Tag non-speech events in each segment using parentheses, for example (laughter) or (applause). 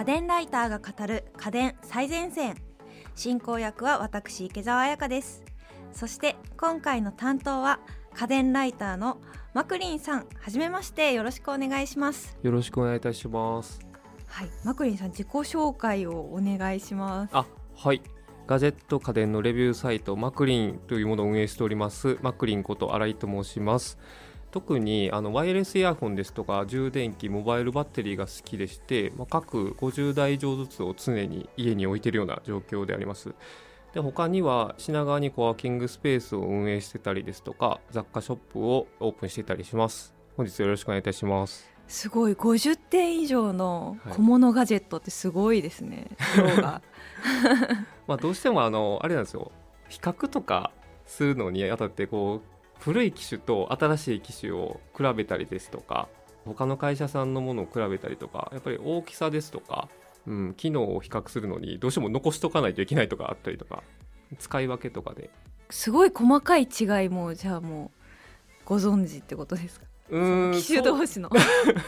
家電ライターが語る家電最前線。進行役は私池澤彩香です。そして今回の担当は家電ライターのマクリンさん。はじめましてよろしくお願いします。よろしくお願いいたします。はい。マクリンさん自己紹介をお願いします。あはい。ガジェット家電のレビューサイトマクリンというものを運営しております。マクリンこと新井と申します特にあのワイヤレスイヤホンですとか充電器モバイルバッテリーが好きでして、まあ、各50台以上ずつを常に家に置いているような状況であります。で他には品川にコワーキングスペースを運営してたりですとか雑貨ショップをオープンしてたりします。本日よろしくお願いいたします。すごい。50点以上の小物ガジェットってすごいですね、(laughs) はい、(laughs) まあどうしてもあのあれなんですよ。比較とかするのにあたってこう古い機種と新しい機種を比べたりですとか他の会社さんのものを比べたりとかやっぱり大きさですとか、うん、機能を比較するのにどうしても残しとかないといけないとかあったりとか使い分けとかで。すごい細かい違いもじゃあもうご存知ってことですか？うん機種同士の。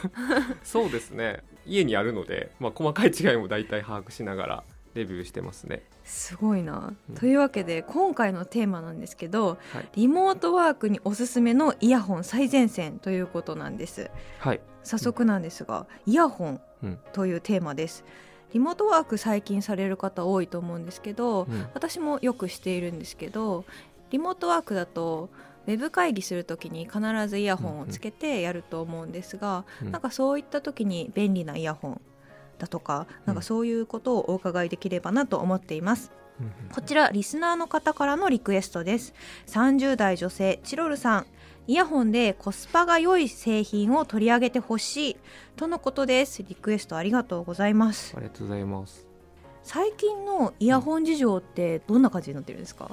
(laughs) そうですね。家にあるので、まあ、細かい違いも大体把握しながらレビューしてますね。すごいな、うん、というわけで今回のテーマなんですけど、はい、リモートワークにおすすめのイヤホン最前線ということなんです。はい、早速なんですが、うん、イヤホンというテーマです。リモートワーク最近される方多いと思うんですけど、うん、私もよくしているんですけどリモートワークだとウェブ会議するときに必ずイヤホンをつけてやると思うんですが、うん。うん、なんかそういった時に便利なイヤホンだとかなんかそういうことをお伺いできればなと思っています。こちらリスナーの方からのリクエストです。30代女性チロルさん。イヤホンでコスパが良い製品を取り上げてほしい。とのことです。リクエストありがとうございます。ありがとうございます。最近のイヤホン事情ってどんな感じになってるんですか、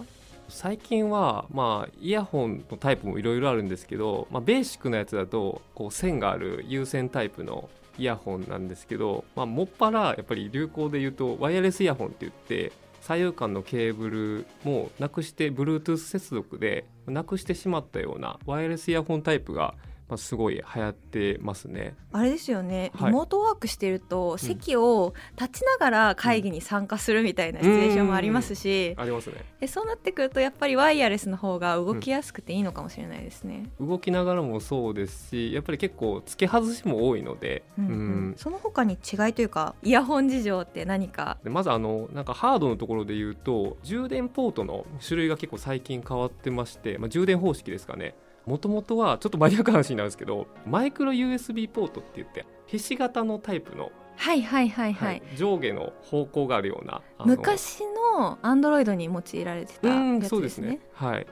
最近は、まあ、イヤホンのタイプもいろいろあるんですけど、まあ、ベーシックなやつだとこう線がある有線タイプのイヤホンなんですけど、まあ、もっぱらやっぱり流行で言うとワイヤレスイヤホンって言って左右間のケーブルもなくして Bluetooth 接続でなくしてしまったようなワイヤレスイヤホンタイプがまあ、すごい流行ってますね。あれですよね、リモートワークしてると、席を立ちながら会議に参加するみたいなシチュエーションもありますし、ありますね。でそうなってくるとやっぱりワイヤレスの方が動きやすくていいのかもしれないですね。うん、動きながらもそうですしやっぱり結構付け外しも多いので、うん、うん、その他に違いというかイヤホン事情って何か？まずあのなんかハードのところで言うと充電ポートの種類が結構最近変わってまして、まあ、充電方式ですかねもともとはちょっとマニアックな話になるんですけどマイクロ USB ポートって言ってひし形のタイプのはいはいはいはい、はい、上下の方向があるような昔のアンドロイドに用いられてたやつですね。そうですね。はい。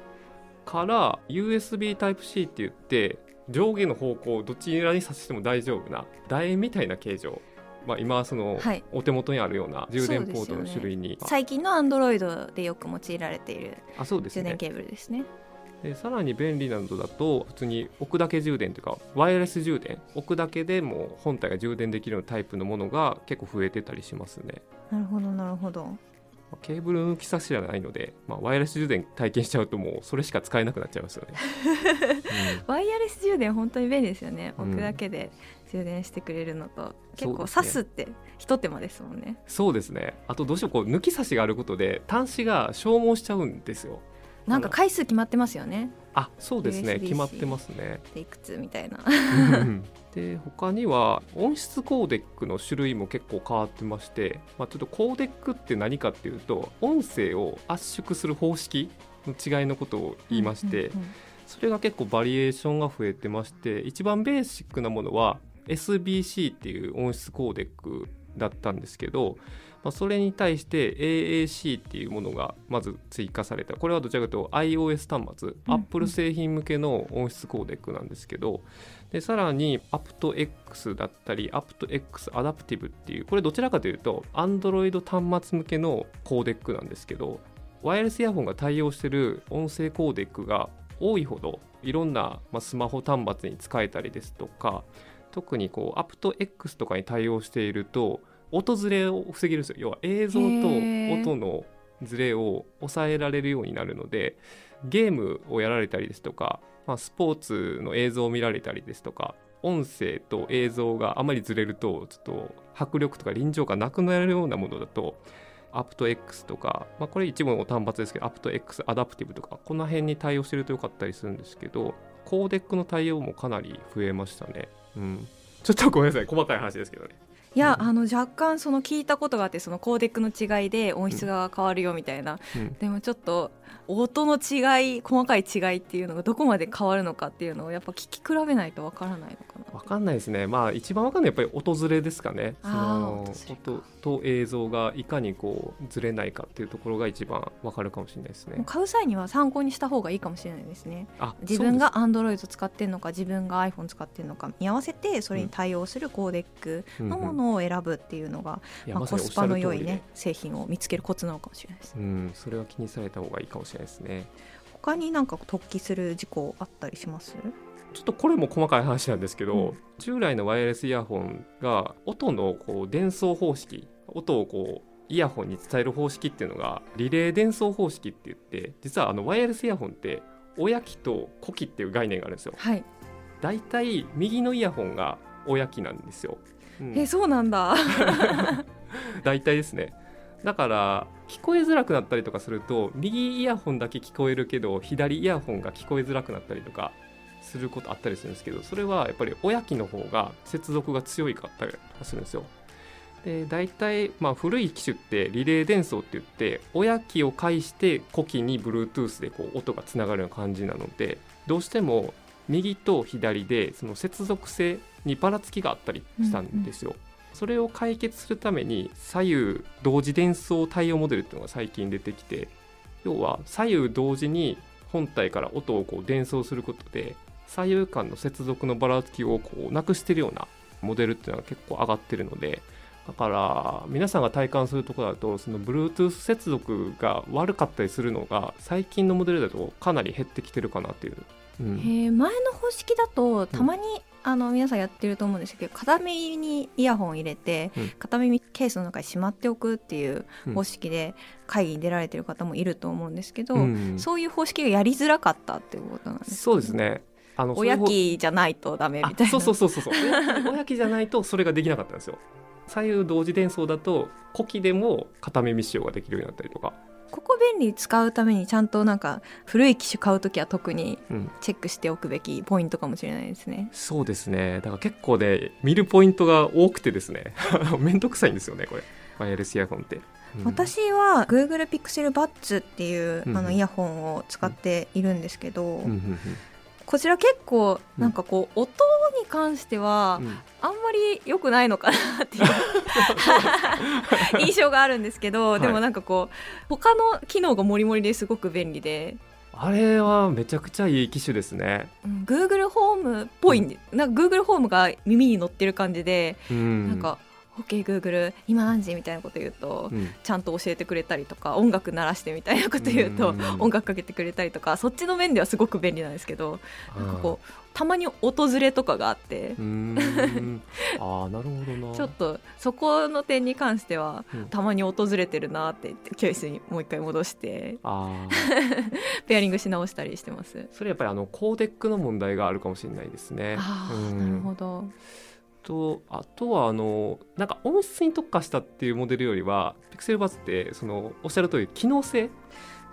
から USB タイプ C って言って上下の方向どちらにさしても大丈夫な楕円みたいな形状。まあ、今その、お手元にあるような充電ポートの種類に、ね、最近のアンドロイドでよく用いられている充電ケーブルですね。でさらに便利なのだと普通に置くだけ充電というかワイヤレス充電置くだけでも本体が充電できるようなタイプのものが結構増えてたりしますね。なるほどなるほど。ケーブル抜き差しじゃないので、まあ、ワイヤレス充電体験しちゃうともうそれしか使えなくなっちゃいますよね、(laughs) うん、ワイヤレス充電本当に便利ですよね。置くだけで充電してくれるのと、うん、結構刺すってひと手間ですもんね。そうですね。あとどうしてもこう抜き差しがあることで端子が消耗しちゃうんですよなんか回数決まってますよね。あそうですね。決まってますね。でいくつみたいな。で他には音質コーデックの種類も結構変わってまして、まあ、ちょっとコーデックって何かっていうと音声を圧縮する方式の違いのことを言いまして、それが結構バリエーションが増えてまして一番ベーシックなものは SBC っていう音質コーデックだったんですけどまあ、それに対して AAC っていうものがまず追加された。これはどちらかというと iOS 端末、うん、Apple 製品向けの音質コーデックなんですけどでさらに aptX だったり aptX Adaptive っていうこれどちらかというと Android 端末向けのコーデックなんですけどワイヤレスイヤホンが対応してる音声コーデックが多いほどいろんな、まあ、スマホ端末に使えたりですとか特にこう aptX とかに対応していると音ずれを防げるんですよ要は映像と音のずれを抑えられるようになるのでゲームをやられたりですとか、まあ、スポーツの映像を見られたりですとか音声と映像があまりずれるとちょっと迫力とか臨場感なくなるようなものだとaptX とか、まあ、これ一部の端末ですけどアプト X アダプティブとかこの辺に対応してるとよかったりするんですけどコーデックの対応もかなり増えましたね。うん、ちょっとごめんなさい細かい話ですけどね。いや、うん、あの若干その聞いたことがあってそのコーデックの違いで音質が変わるよみたいな、うん、でもちょっと音の違い細かい違いっていうのがどこまで変わるのかっていうのをやっぱ聞き比べないとわからないのかな分かんないですね。まあ一番わかんないやっぱり音ずれですかね。その音と映像がいかにこうずれないかっていうところが一番わかるかもしれないですね。買う際には参考にした方がいいかもしれないですね。自分がアンドロイド使ってるのか自分が iPhone 使ってるのか見合わせてそれに対応するコーデックのものを選ぶっていうのが、うんうん、まあ、コスパの良いね製品を見つけるコツなのかもしれないです、うん、それは気にされた方がいいかもしれないですね他になんか突起する事故あったりします？ちょっとこれも細かい話なんですけど、うん、従来のワイヤレスイヤホンが音のこう伝送方式音をこうイヤホンに伝える方式っていうのがリレー伝送方式って言って実はあのワイヤレスイヤホンって親機と子機っていう概念があるんですよ。はい、だいたい右のイヤホンが親機なんですよ。うん、えそうなんだ。だいたいですね。だから聞こえづらくなったりとかすると右イヤホンだけ聞こえるけど左イヤホンが聞こえづらくなったりとかすることあったりするんですけどそれはやっぱり親機の方が接続が強いかったりとかするんですよ。で大体、まあ、古い機種ってリレー伝送って言って親機を介して子機に Bluetooth でこう音がつながるような感じなのでどうしても右と左でその接続性にばらつきがあったりしたんですよ。うんうんそれを解決するために左右同時伝送対応モデルっていうのが最近出てきて要は左右同時に本体から音をこう伝送することで左右間の接続のばらつきをこうなくしてるようなモデルっていうのは結構上がってるのでだから皆さんが体感するところだとその Bluetooth 接続が悪かったりするのが最近のモデルだとかなり減ってきてるかなっていう、うん、前の方式だとたまにあの皆さんやってると思うんですけど片耳にイヤホン入れて、うん、片耳ケースの中にしまっておくっていう方式で会議に出られてる方もいると思うんですけど、うん、そういう方式がやりづらかったっていうことなんですか、そうですね。あの親機じゃないとダメみたいな。そうそうそうそうそう。親機じゃないとそれができなかったんですよ。左右同時伝送だと呼気でも片耳使用ができるようになったりとかここ便利使うためにちゃんとなんか古い機種買う時は特にチェックしておくべきポイントかもしれないですね、うん、そうですね。だから結構ね見るポイントが多くてですね。(laughs) 面倒くさいんですよねこれ。ワイヤレスイヤホンって。うん、私は Google Pixel Buds っていう、あのイヤホンを使っているんですけど、こちら結構なんかこう、音に関してはあんまり良くないのかなっていう (laughs) 印象があるんですけど、でもなんかこう他の機能がもりもりですごく便利で。あれはめちゃくちゃいい機種ですね。うん、Google ホームっぽいんで、うん、なんか Google ホームが耳に乗ってる感じで、うん、なんか OK グーグル今何時みたいなこと言うと、うん、ちゃんと教えてくれたりとか音楽鳴らしてみたいなこと言うと、音楽かけてくれたりとかそっちの面ではすごく便利なんですけどなんかこうたまに訪れとかがあって。(laughs) あなるほどな。ちょっとそこの点に関しては、うん、たまに訪れてるなって言ってケースにもう一回戻して (laughs) ペアリングし直したりしてます。それやっぱりあのコーデックの問題があるかもしれないですね。あなるほどとあとはあのなんか音質に特化したっていうモデルよりはピクセルバズってそのおっしゃる通り機能性？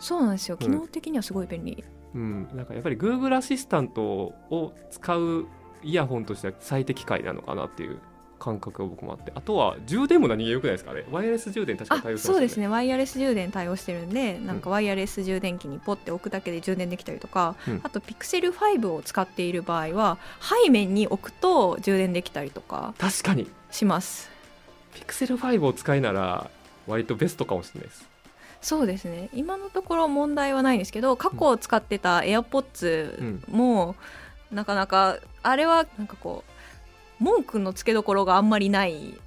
そうなんですよ。機能的にはすごい便利、うん、なんかやっぱり Google アシスタントを使うイヤホンとしては最適解なのかなっていう感覚が僕もあってあとは充電も何気よくないですかねワイヤレス充電確か対応してそうですね。ワイヤレス充電対応してるんでなんかワイヤレス充電器にポッて置くだけで充電できたりとか、うん、あとピクセル5を使っている場合は背面に置くと充電できたりとか確かに。します。ピクセル5を使いなら割とベストかもしれないです。そうですね。今のところ問題はないんですけど過去使ってた AirPods も、なかなかあれはなんかこう文句のつけどころがあんまりないイ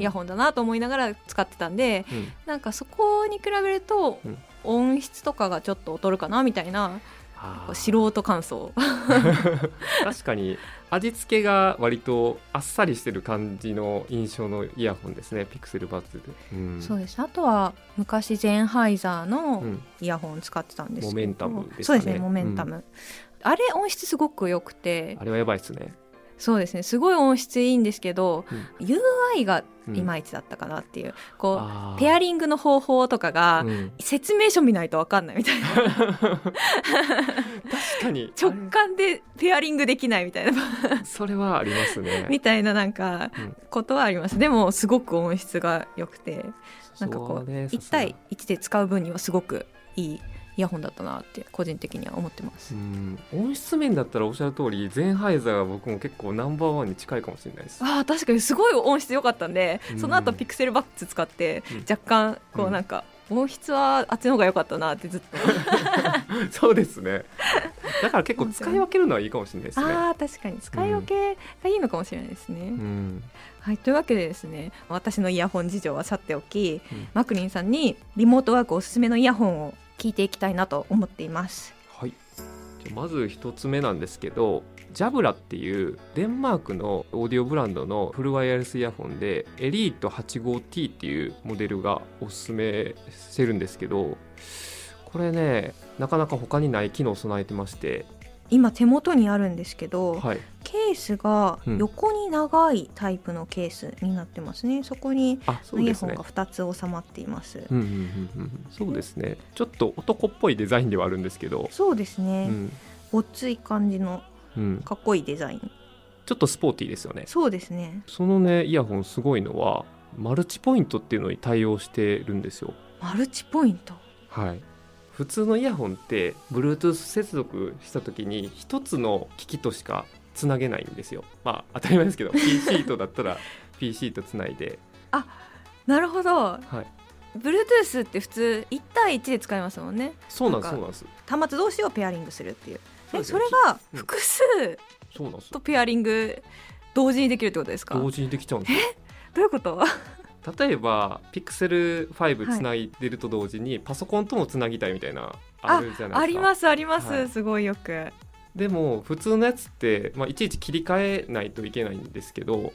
ヤホンだなと思いながら使ってたんで、うん、なんかそこに比べると音質とかがちょっと劣るかなみたいな、うん、素人感想。(laughs) 確かに味付けが割とあっさりしてる感じの印象のイヤホンですねピクセルバッズで、うん、そうですあとは昔ゼンハイザーのイヤホン使ってたんですけど、モメンタムですね。そうですねモメンタム、あれ音質すごく良くて。あれはやばいですねそうですね。すごい音質いいんですけど、うん、UI がいまいちだったかなっていう、うん、こうペアリングの方法とかが、説明書見ないと分かんないみたいな。確かに。(laughs) 直感でペアリングできないみたいな。それはありますね。(laughs) みたいななんかことはあります。でもすごく音質が良くて。なんかこう1対1で使う分にはすごくいいイヤホンだったなって個人的には思ってます。音質面だったらおっしゃる通りゼンハイザーは僕も結構ナンバーワンに近いかもしれないです。あ確かにすごい音質良かったんでその後ピクセルバッツ使って若干こうなんか、音質はあっちの方が良かったなってずっと。(laughs) そうですね。だから結構使い分けるのはいいかもしれないですね。あ確かに。使い分けがいいのかもしれないですね、うん、はいというわけでですね私のイヤホン事情はさておき、うん、マクリンさんにリモートワークおすすめのイヤホンを聞いていきたいなと思っています。はいじゃまず1つ目なんですけどジャブラっていうデンマークのオーディオブランドのフルワイヤレスイヤホンでエリート 85T っていうモデルがおすすめしてるんですけどこれねなかなか他にない機能を備えてまして今手元にあるんですけど、はい、ケースが横に長いタイプのケースになってますね、うん、そこにイヤホンが2つ収まっています、そうですね。ちょっと男っぽいデザインではあるんですけど。そうですね、うん、ごっつい感じのかっこいいデザイン、ちょっとスポーティーですよね。そうですね。そのねイヤホンすごいのはマルチポイントっていうのに対応してるんですよ。マルチポイント？はい普通のイヤホンって Bluetooth 接続した時に一つの機器としかつなげないんですよ。まあ当たり前ですけど (laughs) PC とだったら PC とつないで。あなるほど、はい、Bluetooth って普通1対1で使いますもんね。そうなんですそうなんです。端末同士をペアリングするっていう。えそれが複数とペアリング同時にできるってことですか？同時にできちゃうんですえどういうこと？例えばピクセル5つない。でると同時に、パソコンともつなぎたいみたいなあるじゃないですか。ありますあります、はい、すごいよく。でも普通のやつって、まあ、いちいち切り替えないといけないんですけど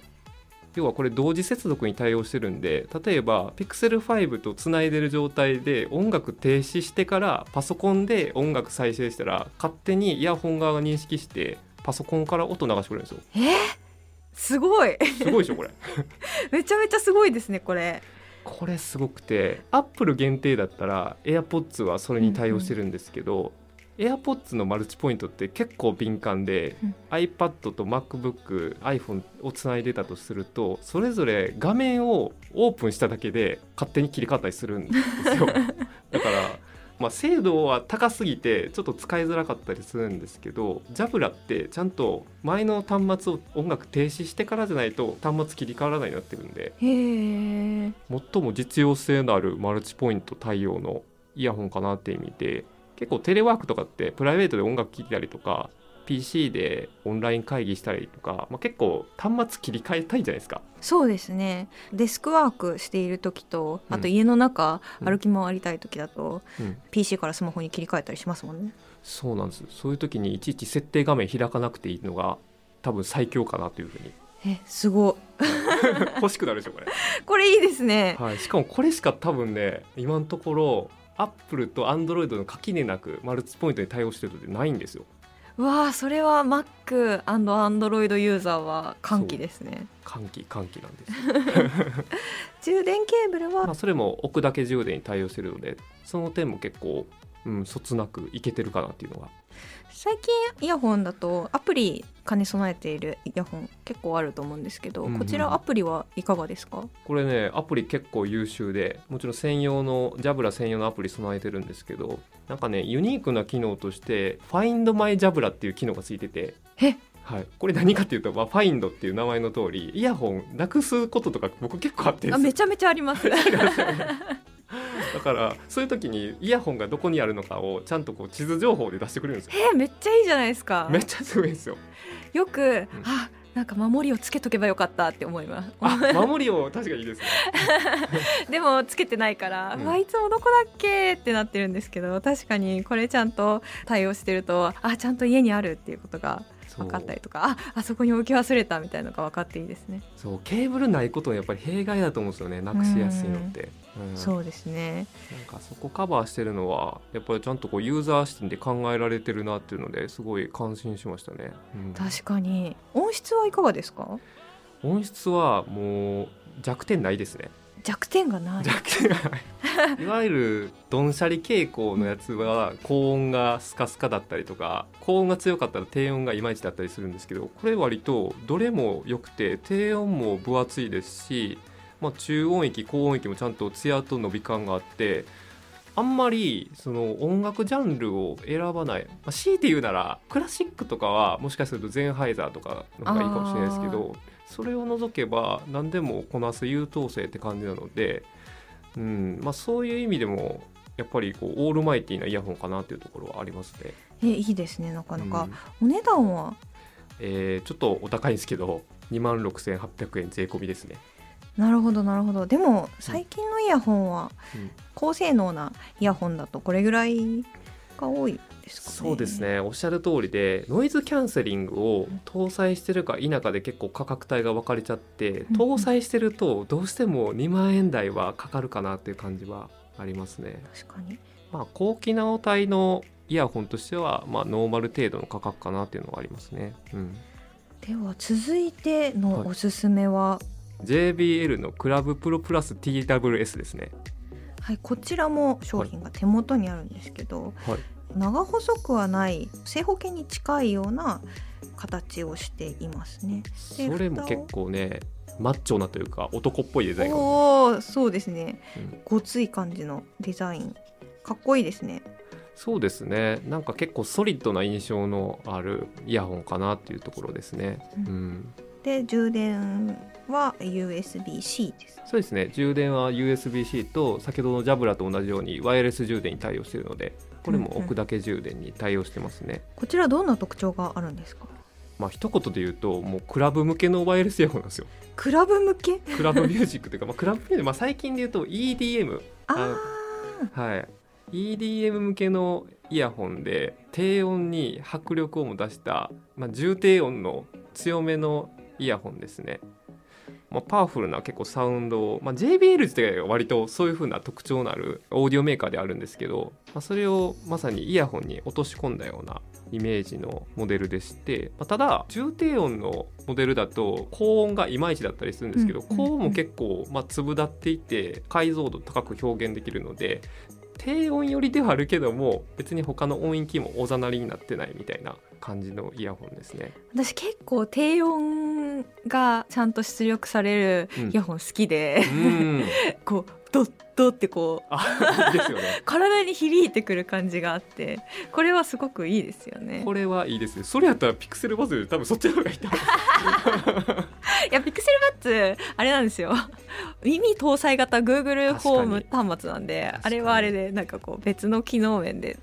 要はこれ同時接続に対応してるんで例えば Pixel5 とつないでる状態で音楽停止してからパソコンで音楽再生したら勝手にイヤホン側が認識してパソコンから音流してくれるんですよ。え？ー、すごい。すごいでしょこれ。(laughs) めちゃめちゃすごいですねこれ。これすごくてアップル限定だったら AirPods はそれに対応してるんですけど、うん。うん AirPods のマルチポイントって結構敏感で、うん、iPad と MacBookiPhone をつないでたとするとそれぞれ画面をオープンしただけで勝手に切り替わったりするんですよ。(laughs) だから、まあ、精度は高すぎてちょっと使いづらかったりするんですけどジャブラってちゃんと前の端末を音楽停止してからじゃないと端末切り替わらないようになってるんで最も実用性のあるマルチポイント対応のイヤホンかなって意味で結構テレワークとかってプライベートで音楽聴いたりとか PC でオンライン会議したりとか、まあ、結構端末切り替えたいじゃないですか。そうですね。デスクワークしている時とあと家の中、うん、歩き回りたい時だと、うん、PC からスマホに切り替えたりしますもんね。そうなんです。そういう時にいちいち設定画面開かなくていいのが多分最強かなというふうに。えすご (laughs) 欲しくなるでしょこれ。(laughs) これいいですね、はい、しかもこれしか多分ね今のところアップルとアンドロイドの垣根なくマルチポイントに対応してるってないんですよ。わあそれは Mac& アンドロイドユーザーは歓喜ですね。歓喜歓喜なんです (laughs) 充電ケーブルは、まあ、それも置くだけ充電に対応してるのでその点も結構、うん、そつなくいけてるかなっていうのが最近イヤホンだとアプリ兼ね備えているイヤホン結構あると思うんですけど、うんうん、こちらアプリはいかがですか？これねアプリ結構優秀でもちろん専用のジャブラ専用のアプリ備えてるんですけどなんかねユニークな機能として「Find My ジャブラっていう機能がついててえ？はい、これ何かっていうと、まあ、ファインドっていう名前の通りイヤホンなくすこととか僕結構あってあめちゃめちゃあります (laughs) (laughs) だからそういう時にイヤホンがどこにあるのかをちゃんとこう地図情報で出してくれるんですよ。えー、めっちゃいいじゃないですか。めっちゃすごいですよ。よく、うん、あなんか守りをつけとけばよかったって思います。守りを確かにいいですね。(laughs) でもつけてないから、うん、いつもどこだっけってなってるんですけど、確かにこれちゃんと対応してると、あちゃんと家にあるっていうことが分かったりとかああそこに置き忘れたみたいなのが分かっていいですね。そうケーブルないことはやっぱり弊害だと思うんですよね。なくしやすいのって、うん、そうですね。なんかそこカバーしてるのはやっぱりちゃんとこうユーザー視点で考えられてるなっていうのですごい感心しましたね、うん、確かに。音質はいかがですか？音質はもう弱点ないですね弱点がない。弱点がない。(laughs) いわゆるどんしゃり傾向のやつは高音がスカスカだったりとか高音が強かったら低音がいまいちだったりするんですけどこれ割とどれも良くて低音も分厚いですし、まあ、中音域高音域もちゃんと艶と伸び感があってあんまりその音楽ジャンルを選ばない、まあ、強いて言うならクラシックとかはもしかするとゼンハイザーとかの方がいいかもしれないですけどそれを除けば何でもこなす優等生って感じなので、うんまあ、そういう意味でもやっぱりこうオールマイティーなイヤホンかなっていうところはありますね。えいいですねなかなか、うん、お値段は？えー、ちょっとお高いんですけど2万6800円税込みですね。なるほどなるほど。でも最近のイヤホンは高性能なイヤホンだとこれぐらいが多い？ですか、ね、そうですね。おっしゃる通りでノイズキャンセリングを搭載してるか否かで結構価格帯が分かれちゃって搭載してるとどうしても2万円台はかかるかなっていう感じはありますね。確かに。まあ、高機能帯のイヤホンとしては、まあ、ノーマル程度の価格かなっていうのがありますね。うん、では続いてのおすすめは、はい、JBL のクラブプロプラス TWS ですね。はい、こちらも商品が手元にあるんですけど、はい、長細くはない正方形に近いような形をしていますね。それも結構ねマッチョなというか男っぽいデザインおそうですね、うん、ごつい感じのデザイン。かっこいいですね。そうですね。なんか結構ソリッドな印象のあるイヤホンかなっていうところですね、うん、うん、で充電は USB-C です。そうですね。充電は USB-C と先ほどのジャブラと同じようにワイヤレス充電に対応しているのでこれも置くだけ充電に対応してますね、うんうん、こちらどんな特徴があるんですか？まあ一言で言うともうクラブ向けのワイヤレスイヤホンなんですよ。クラブ向け？クラブミュージックというか、まあ、クラブミュージック、まあ、最近で言うと EDM あはい。EDM 向けのイヤホンで低音に迫力をも出した、まあ、重低音の強めのイヤホンですねまあ、パワフルな結構サウンドを、まあ、JBL 自体が割とそういう風な特徴のあるオーディオメーカーであるんですけど、まあ、それをまさにイヤホンに落とし込んだようなイメージのモデルでして、まあ、ただ重低音のモデルだと高音がいまいちだったりするんですけど、高音も結構まあ粒立っていて解像度高く表現できるので低音寄りではあるけども別に他の音域もおざなりになってないみたいな感じのイヤホンですね。私結構低音がちゃんと出力されるイヤホン好きで、うん、(laughs) こうドッドってこうですよ、ね、(laughs) 体に響いてくる感じがあってこれはすごくいいですよね。これはいいですね。それやったらピクセルバズで多分そっちの方がいいと思 (laughs) いやピクセルバッツあれなんですよ。耳搭載型 Google ホーム端末なんであれはあれでなんかこう別の機能面で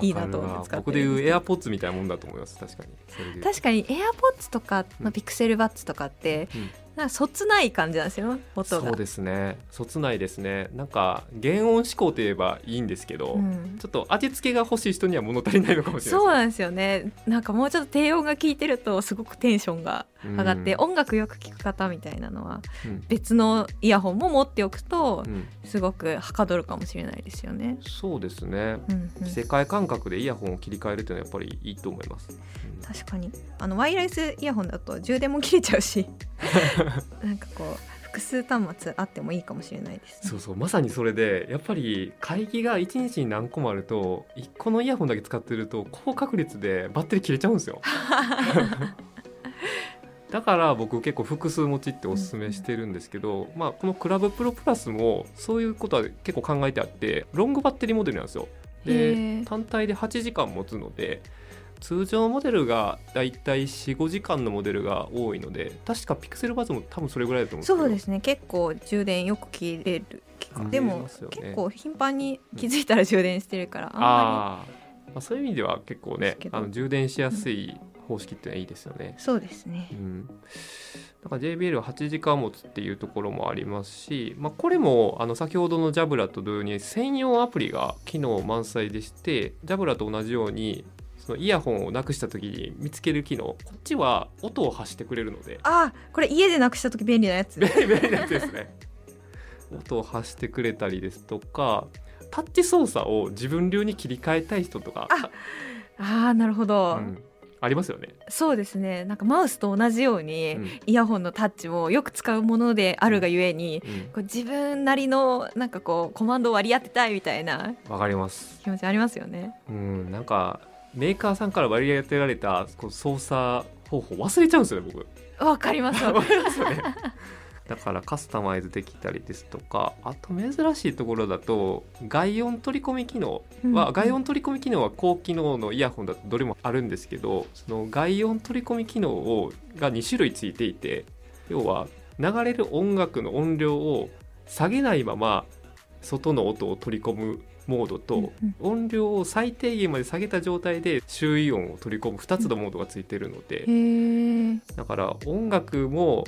いいなと思って使って僕でいうエアポッツみたいなもんだと思います。確かに。確かにエアポッツとか、まあ、ピクセルバッツとかって、うん、なんかそつない感じなんですよ音が。そうですね。そつないですね。なんか原音思考といえばいいんですけど、うん、ちょっと味付けが欲しい人には物足りないのかもしれないそうなんですよね。なんかもうちょっと低音が効いてるとすごくテンションが上がって、うん、音楽よく聴く方みたいなのは、うん、別のイヤホンも持っておくと、すごくはかどるかもしれないですよね。そうですね、うんうん、世界感覚でイヤホンを切り替えるというのはやっぱりいいと思います、確かに。あのワイヤレスイヤホンだと充電も切れちゃうし (laughs) なんかこう複数端末あってもいいかもしれないです、ね、そうそうまさにそれでやっぱり会議が1日に何個もあると1個のイヤホンだけ使ってると高確率でバッテリー切れちゃうんですよ。(laughs) だから僕結構複数持ちっておすすめしてるんですけど、まあ、このクラブプロプラスもそういうことは結構考えてあってロングバッテリーモデルなんですよ。で単体で8時間持つので通常モデルがだいたい45時間のモデルが多いので確かピクセルバズも多分それぐらいだと思うそうですね。結構充電よく切れるでも、ね、結構頻繁に気づいたら充電してるから、あんまり。まあ、そういう意味では結構ねあの充電しやすい方式ってのはいいですよね。そうですね、うん、だから JBL は8時間持つっていうところもありますし、まあ、これもあの先ほどのジャブラと同様に専用アプリが機能満載でしてジャブラと同じようにそのイヤホンをなくした時に見つける機能こっちは音を発してくれるので。あこれ家でなくした時便利なやつ。(laughs) 便利なやつですね。音を発してくれたりですとかタッチ操作を自分流に切り替えたい人とか。ああなるほど、うん。ありますよね。そうですね。なんかマウスと同じように、うん、イヤホンのタッチもよく使うものであるがゆえに、うん、こう自分なりのなんかこうコマンドを割り当てたいみたいなわかります。気持ちありますよね。うん。なんかメーカーさんから割り当てられたこう操作方法忘れちゃうんですよね僕。わかりますわかりますね。(laughs) だからカスタマイズできたりですとかあと珍しいところだと外音取り込み機能は、うん、外音取り込み機能は高機能のイヤホンだとどれもあるんですけどその外音取り込み機能をが2種類ついていて要は流れる音楽の音量を下げないまま外の音を取り込むモードと音量を最低限まで下げた状態で周囲音を取り込む2つのモードがついてるのでだから音楽も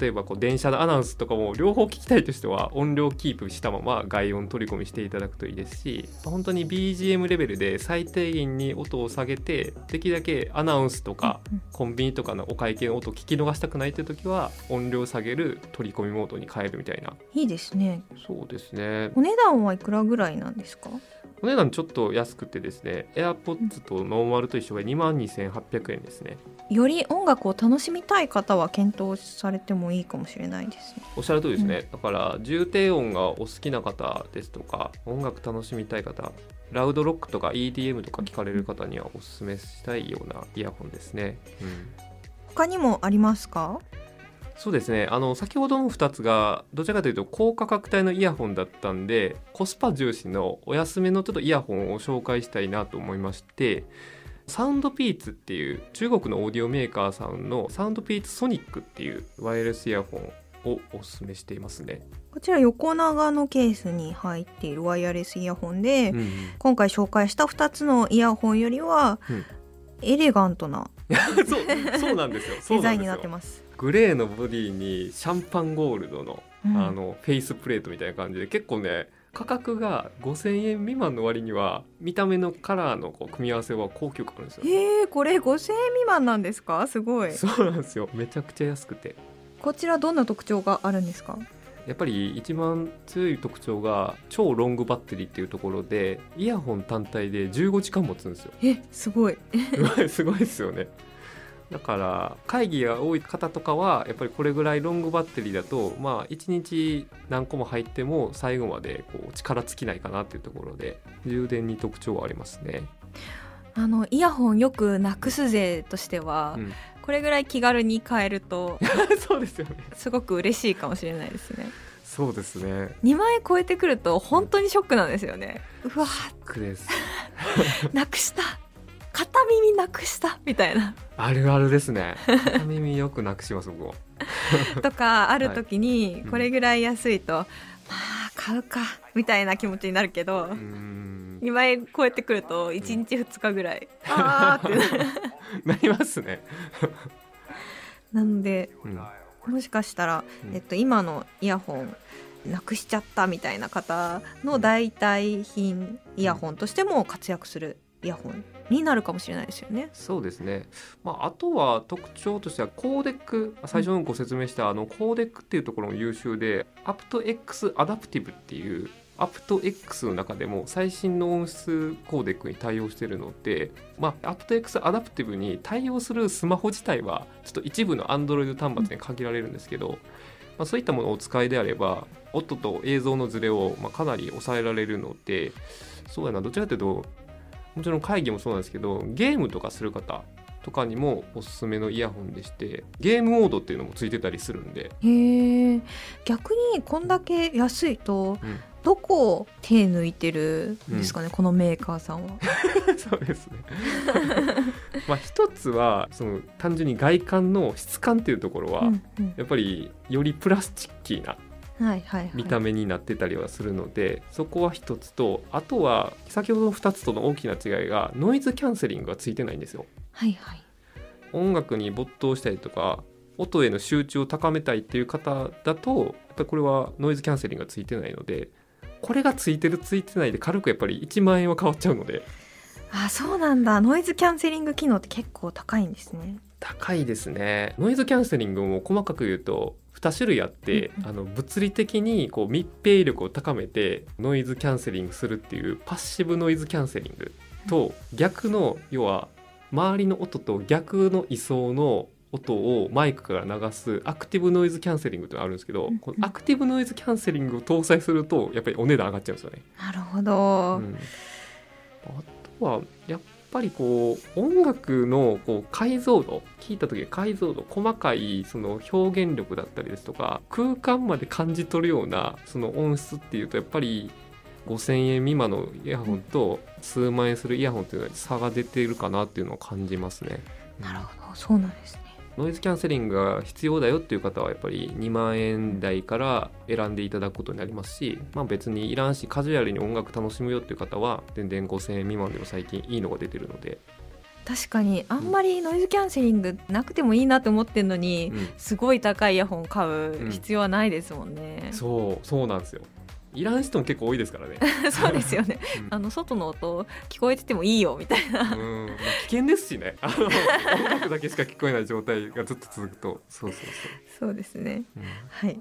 例えばこう電車のアナウンスとかも両方聞きたいとしては音量キープしたまま外音取り込みしていただくといいですし本当に BGM レベルで最低限に音を下げてできるだけアナウンスとかコンビニとかのお会計の音を聞き逃したくないという時は音量下げる取り込みモードに変えるみたいな。いいですね。そうですね。お値段はいくらぐらいなんですか？お値段ちょっと安くてですね AirPods とノーマルと一緒が2万2800円ですね。より音楽を楽しみたい方は検討されてもいいかもしれないですね。おっしゃる通りですね、うん、だから重低音がお好きな方ですとか音楽楽しみたい方ラウドロックとか EDM とか聞かれる方にはおすすめしたいようなイヤホンですね、うん、他にもありますか？そうですね。あの先ほどの2つがどちらかというと高価格帯のイヤホンだったんでコスパ重視のお安めのちょっとイヤホンを紹介したいなと思いましてサウンドピーツっていう中国のオーディオメーカーさんのサウンドピーツソニックっていうワイヤレスイヤホンをおすすめしていますね。こちら横長のケースに入っているワイヤレスイヤホンで、うんうん、今回紹介した2つのイヤホンよりは、うん、エレガントなそうそうなんですよデザインになってますグレーのボディにシャンパンゴールドの,、あのフェイスプレートみたいな感じで結構ね価格が5000円未満の割には見た目のカラーのこう組み合わせは高級感あるんですよ。えー、これ5000円未満なんですか？すごい。そうなんですよめちゃくちゃ安くて。こちらどんな特徴があるんですか？やっぱり一番強い特徴が超ロングバッテリーっていうところでイヤホン単体で15時間持つんですよ。えすごい (laughs) すごいですよね。だから会議が多い方とかはやっぱりこれぐらいロングバッテリーだとまあ1日何個も入っても最後までこう力尽きないかなっていうところで充電に特徴はありますね。あのイヤホンよくなくす勢としては、うん、これぐらい気軽に買えると (laughs) そうですよねすごく嬉しいかもしれないですね。そうですね2万円超えてくると本当にショックなんですよね。うわショックです (laughs) なくした片耳なくしたみたいな。あるあるですね。(laughs) 片耳よくなくします僕もとかある時にこれぐらい安いと、はいうん、まあ買うかみたいな気持ちになるけど2万円超えてくると1日2日ぐらい、うん、ああって (laughs) なりますね。(laughs) なので、うん、もしかしたら、えっと、今のイヤホンなくしちゃったみたいな方の代替品イヤホンとしても活躍するイヤホンになるかもしれないですよね。そうですね。まああとは特徴としてはコーデック最初にご説明した、あのコーデックっていうところも優秀で、アプト X アダプティブっていうアプト X の中でも最新の音質コーデックに対応しているので、まあ、アプト X アダプティブに対応するスマホ自体はちょっと一部の Android 端末に限られるんですけど、まあ、そういったものをお使いであれば音と映像のズレをまあかなり抑えられるのでそうやなどちらかというともちろん会議もそうなんですけどゲームとかする方とかにもおすすめのイヤホンでしてゲームモードっていうのもついてたりするんで。へえ逆にこんだけ安いと、うん、どこを手抜いてるんですかね、うん、このメーカーさんは。(laughs) そうですね。(laughs) まあ一つはその単純に外観の質感っていうところは、うんうん、やっぱりよりプラスチッキーな見た目になってたりはするので、そこは一つとあとは先ほどの2つとの大きな違いがノイズキャンセリングがついてないんですよ。はいはい、音楽に没頭したりとか音への集中を高めたいっていう方だとやっぱりこれはノイズキャンセリングがついてないのでこれがついてるついてないで軽くやっぱり1万円は変わっちゃうので。あそうなんだノイズキャンセリング機能って結構高いんですね高いですね。ノイズキャンセリングも細かく言うと2種類あって、うん、あの物理的にこう密閉力を高めてノイズキャンセリングするっていうパッシブノイズキャンセリングと逆の要は周りの音と逆の位相の音をマイクから流すアクティブノイズキャンセリングというのがあるんですけど、このアクティブノイズキャンセリングを搭載するとやっぱりお値段上がっちゃうんですよね。なるほど、うん、あとはやっぱりこう音楽のこう解像度聞いた時解像度細かいその表現力だったりですとか空間まで感じ取るようなその音質っていうとやっぱり5,000円未満のイヤホンと数万円するイヤホンっていうのは差が出ているかなっていうのを感じますね。なるほど。そうなんですね。ノイズキャンセリングが必要だよっていう方はやっぱり2万円台から選んでいただくことになりますし、まあ、別にいらんしカジュアルに音楽楽しむよっていう方は全然5000円未満でも最近いいのが出てるので。確かにあんまりノイズキャンセリングなくてもいいなと思ってるのに、うん、すごい高いイヤホン買う必要はないですもんね、うん、そうそうなんですよいらん人も結構多いですからね。(laughs) そうですよね、うん、あの外の音聞こえててもいいよみたいな。うん、まあ、危険ですしね。あの音楽だけしか聞こえない状態がずっと続くと。そうそうそう。そうですね、うん、はい。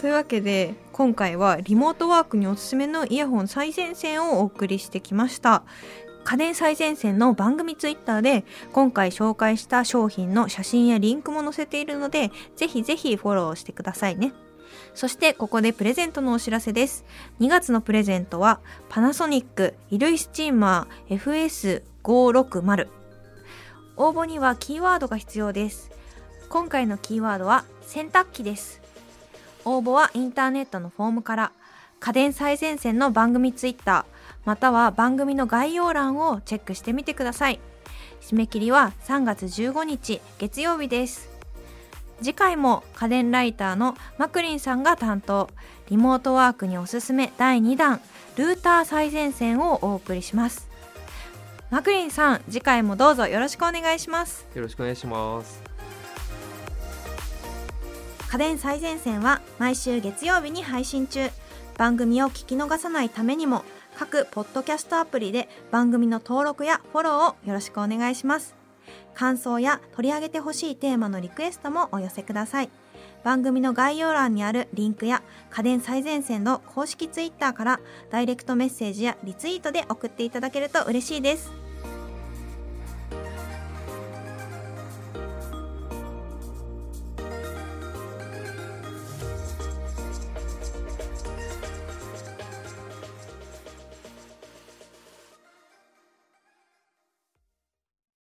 というわけで今回はリモートワークにおすすめのイヤホン最前線をお送りしてきました。家電最前線の番組ツイッターで今回紹介した商品の写真やリンクも載せているのでぜひぜひフォローしてくださいねそしてここでプレゼントのお知らせです。2月のプレゼントはパナソニック衣類スチーマー FS560。応募にはキーワードが必要です。今回のキーワードは洗濯機です。応募はインターネットのフォームから家電最前線の番組ツイッターまたは番組の概要欄をチェックしてみてください。締め切りは3月15日月曜日です。次回も家電ライターのマクリンさんが担当。リモートワークにおすすめ。第2弾。ルーター最前線をお送りします。マクリンさん次回もどうぞ。よろしくお願いします。よろしくお願いします。家電最前線は毎週月曜日に配信中。番組を聞き逃さないためにも各ポッドキャストアプリで番組の登録やフォローをよろしくお願いします感想や取り上げてほしいテーマのリクエストもお寄せください。番組の概要欄にあるリンクや家電最前線の公式ツイッターからダイレクトメッセージやリツイートで送っていただけると嬉しいです。